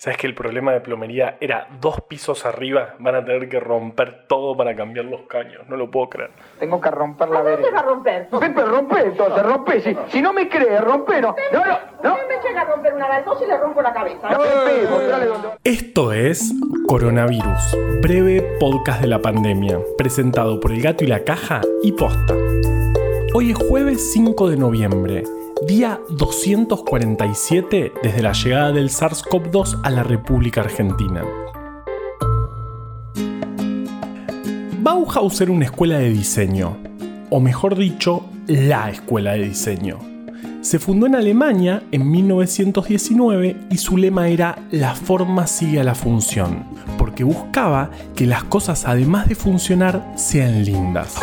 ¿Sabes que el problema de plomería era dos pisos arriba? Van a tener que romper todo para cambiar los caños. No lo puedo creer. Tengo que romper la ¿A dónde vereda. va a romper? Pepe, rompe entonces, rompe. Si, si no me crees, rompe. No, no, no. me llega a romper una baldosa y le rompo la cabeza. Esto es Coronavirus, breve podcast de la pandemia, presentado por El Gato y la Caja y Posta. Hoy es jueves 5 de noviembre, día 247 desde la llegada del SARS-CoV-2 a la República Argentina. Bauhaus era una escuela de diseño, o mejor dicho, la escuela de diseño. Se fundó en Alemania en 1919 y su lema era La forma sigue a la función, porque buscaba que las cosas además de funcionar sean lindas.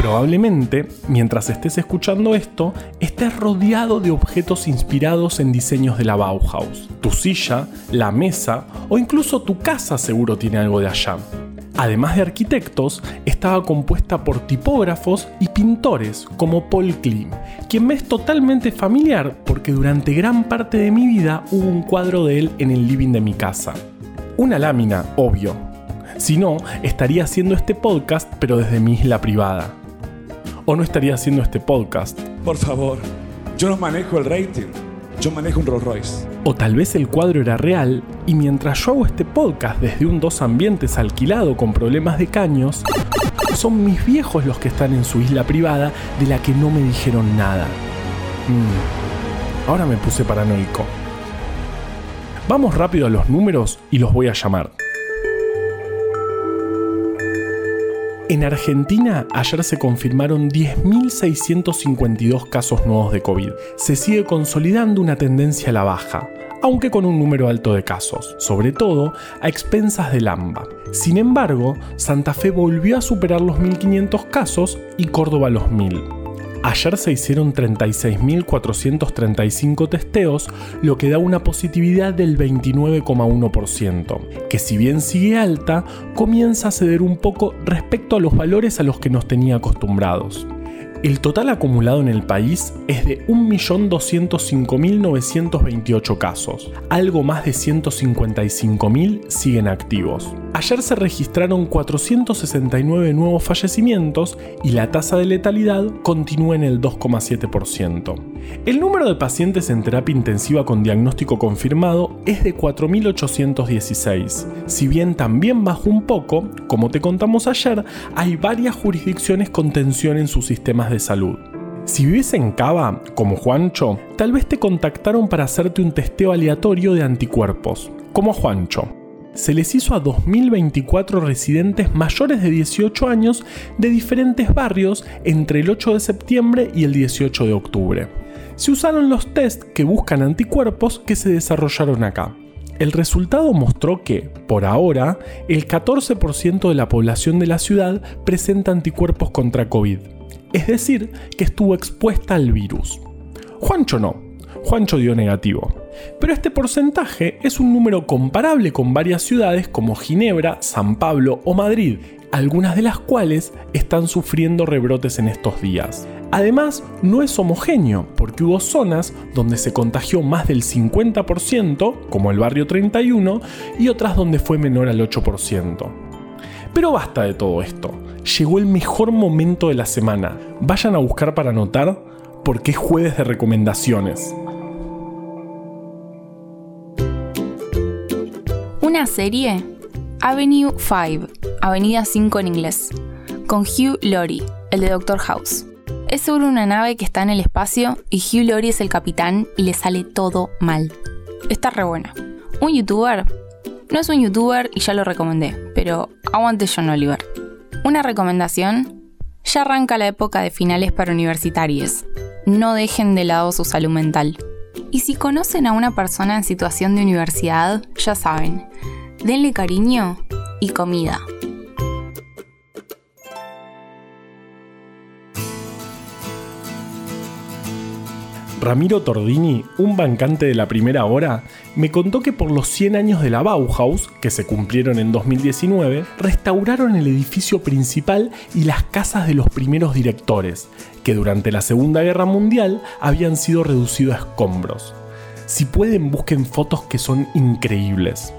Probablemente, mientras estés escuchando esto, estés rodeado de objetos inspirados en diseños de la Bauhaus. Tu silla, la mesa o incluso tu casa seguro tiene algo de allá. Además de arquitectos, estaba compuesta por tipógrafos y pintores como Paul Klee, quien me es totalmente familiar porque durante gran parte de mi vida hubo un cuadro de él en el living de mi casa. Una lámina, obvio. Si no, estaría haciendo este podcast pero desde mi isla privada. O no estaría haciendo este podcast. Por favor, yo no manejo el rating, yo manejo un Rolls Royce. O tal vez el cuadro era real y mientras yo hago este podcast desde un dos ambientes alquilado con problemas de caños, son mis viejos los que están en su isla privada de la que no me dijeron nada. Mm, ahora me puse paranoico. Vamos rápido a los números y los voy a llamar. En Argentina ayer se confirmaron 10.652 casos nuevos de COVID. Se sigue consolidando una tendencia a la baja, aunque con un número alto de casos, sobre todo a expensas del AMBA. Sin embargo, Santa Fe volvió a superar los 1.500 casos y Córdoba los 1.000. Ayer se hicieron 36.435 testeos, lo que da una positividad del 29,1%, que si bien sigue alta, comienza a ceder un poco respecto a los valores a los que nos tenía acostumbrados. El total acumulado en el país es de 1.205.928 casos, algo más de 155.000 siguen activos. Ayer se registraron 469 nuevos fallecimientos y la tasa de letalidad continúa en el 2,7%. El número de pacientes en terapia intensiva con diagnóstico confirmado es de 4.816. Si bien también bajó un poco, como te contamos ayer, hay varias jurisdicciones con tensión en sus sistemas de salud. Si vives en Cava, como Juancho, tal vez te contactaron para hacerte un testeo aleatorio de anticuerpos, como Juancho. Se les hizo a 2024 residentes mayores de 18 años de diferentes barrios entre el 8 de septiembre y el 18 de octubre. Se usaron los test que buscan anticuerpos que se desarrollaron acá. El resultado mostró que, por ahora, el 14% de la población de la ciudad presenta anticuerpos contra COVID, es decir, que estuvo expuesta al virus. Juancho no, Juancho dio negativo. Pero este porcentaje es un número comparable con varias ciudades como Ginebra, San Pablo o Madrid, algunas de las cuales están sufriendo rebrotes en estos días. Además, no es homogéneo, porque hubo zonas donde se contagió más del 50%, como el barrio 31, y otras donde fue menor al 8%. Pero basta de todo esto. Llegó el mejor momento de la semana. Vayan a buscar para anotar porque es jueves de recomendaciones. Una serie, Avenue 5, Avenida 5 en inglés, con Hugh Laurie, el de Doctor House. Es sobre una nave que está en el espacio y Hugh Laurie es el capitán y le sale todo mal. Está re buena. Un youtuber. No es un youtuber y ya lo recomendé, pero aguante John Oliver. Una recomendación. Ya arranca la época de finales para universitarios. No dejen de lado su salud mental. Y si conocen a una persona en situación de universidad, ya saben, denle cariño y comida. Ramiro Tordini, un bancante de la primera hora, me contó que por los 100 años de la Bauhaus, que se cumplieron en 2019, restauraron el edificio principal y las casas de los primeros directores, que durante la Segunda Guerra Mundial habían sido reducidos a escombros. Si pueden, busquen fotos que son increíbles.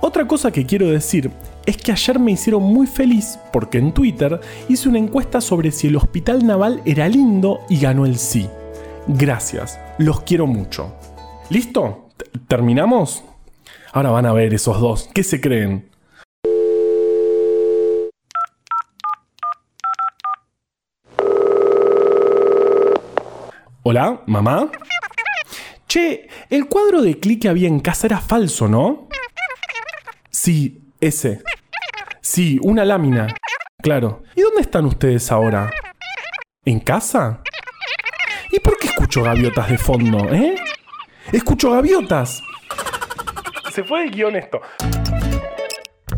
Otra cosa que quiero decir es que ayer me hicieron muy feliz porque en Twitter hice una encuesta sobre si el hospital naval era lindo y ganó el sí. Gracias, los quiero mucho. ¿Listo? ¿Terminamos? Ahora van a ver esos dos. ¿Qué se creen? Hola, mamá. Che, el cuadro de clic que había en casa era falso, ¿no? Sí, ese. Sí, una lámina. Claro. ¿Y dónde están ustedes ahora? ¿En casa? ¿Y por qué escucho gaviotas de fondo, eh? ¡Escucho gaviotas! Se fue el guion esto.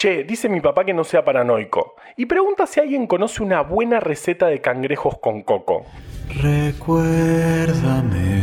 Che, dice mi papá que no sea paranoico. Y pregunta si alguien conoce una buena receta de cangrejos con coco. Recuérdame